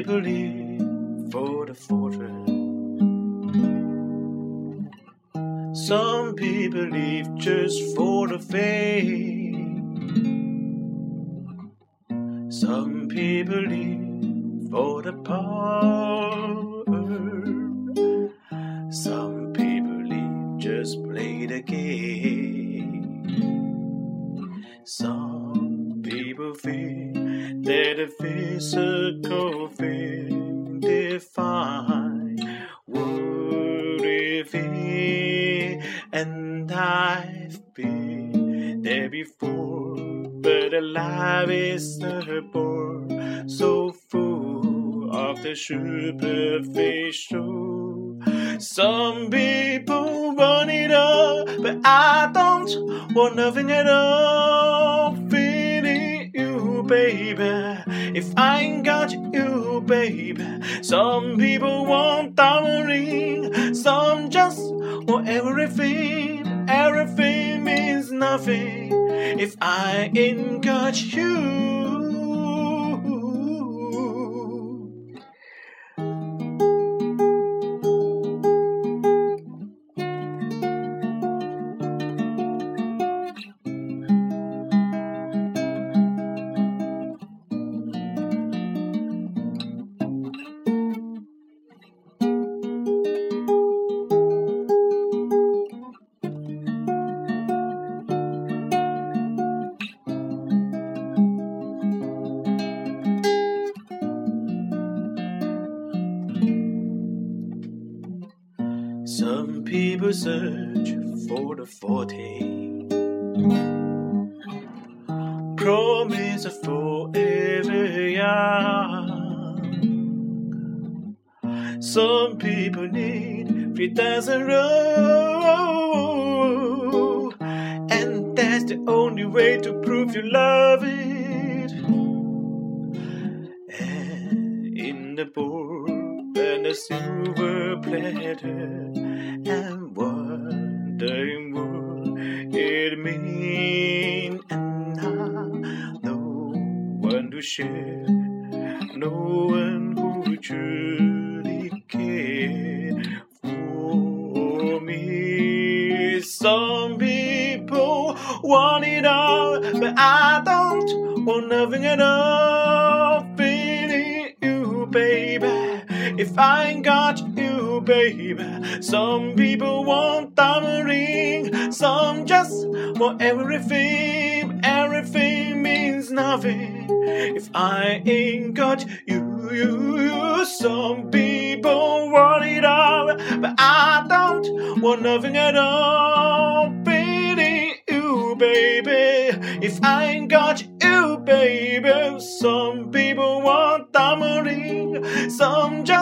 people live for the fortune. Some people live just for the fame. Some people live for the power. Some people live just play the game. Some people feel that the physical I've been there before, but life is a bore so full of the superficial. Some people want it all, but I don't want nothing at all. Feeling you, baby. If I ain't got you, baby. Some people want diamond ring, some just want everything. Nothing if I got you. Some people search for the forte. Promise of forever young. Some people need three thousand row, and that's the only way to prove you love it. And in the bowl and a silver platter, and wondering what it means. And now, no one to share, no one who truly cares for me. Some people want it all, but I don't want nothing at all. Feeling you, baby. If I ain't got you, baby. Some people want diamond ring, some just want everything. Everything means nothing if I ain't got you. you, you. Some people want it all, but I don't want nothing at all. Feeling you, baby. If I ain't got you, baby. Some people want diamond some just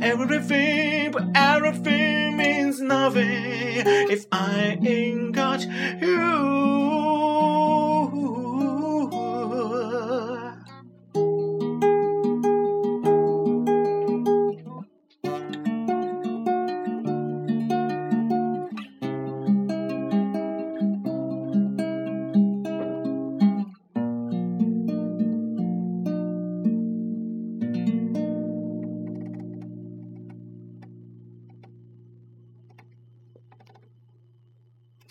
everything, but everything means nothing if I ain't got you.